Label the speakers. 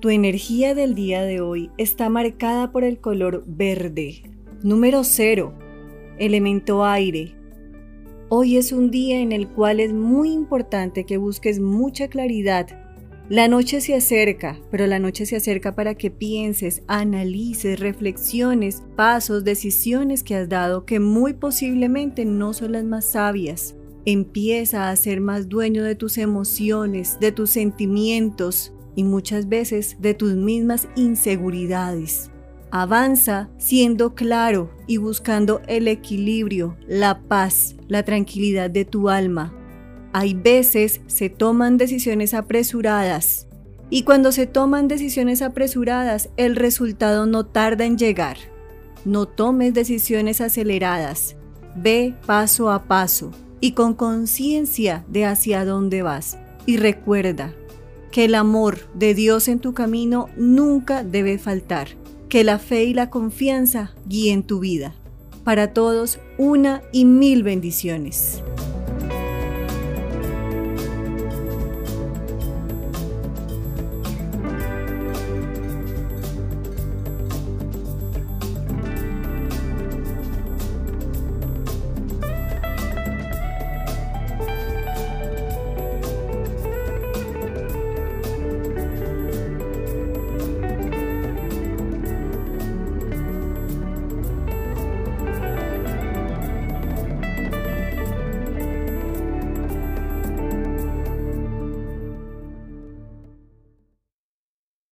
Speaker 1: Tu energía del día de hoy está marcada por el color verde. Número 0. Elemento aire. Hoy es un día en el cual es muy importante que busques mucha claridad. La noche se acerca, pero la noche se acerca para que pienses, analices, reflexiones, pasos, decisiones que has dado que muy posiblemente no son las más sabias. Empieza a ser más dueño de tus emociones, de tus sentimientos y muchas veces de tus mismas inseguridades. Avanza siendo claro y buscando el equilibrio, la paz, la tranquilidad de tu alma. Hay veces se toman decisiones apresuradas y cuando se toman decisiones apresuradas el resultado no tarda en llegar. No tomes decisiones aceleradas. Ve paso a paso y con conciencia de hacia dónde vas. Y recuerda, que el amor de Dios en tu camino nunca debe faltar, que la fe y la confianza guíen tu vida. Para todos, una y mil bendiciones.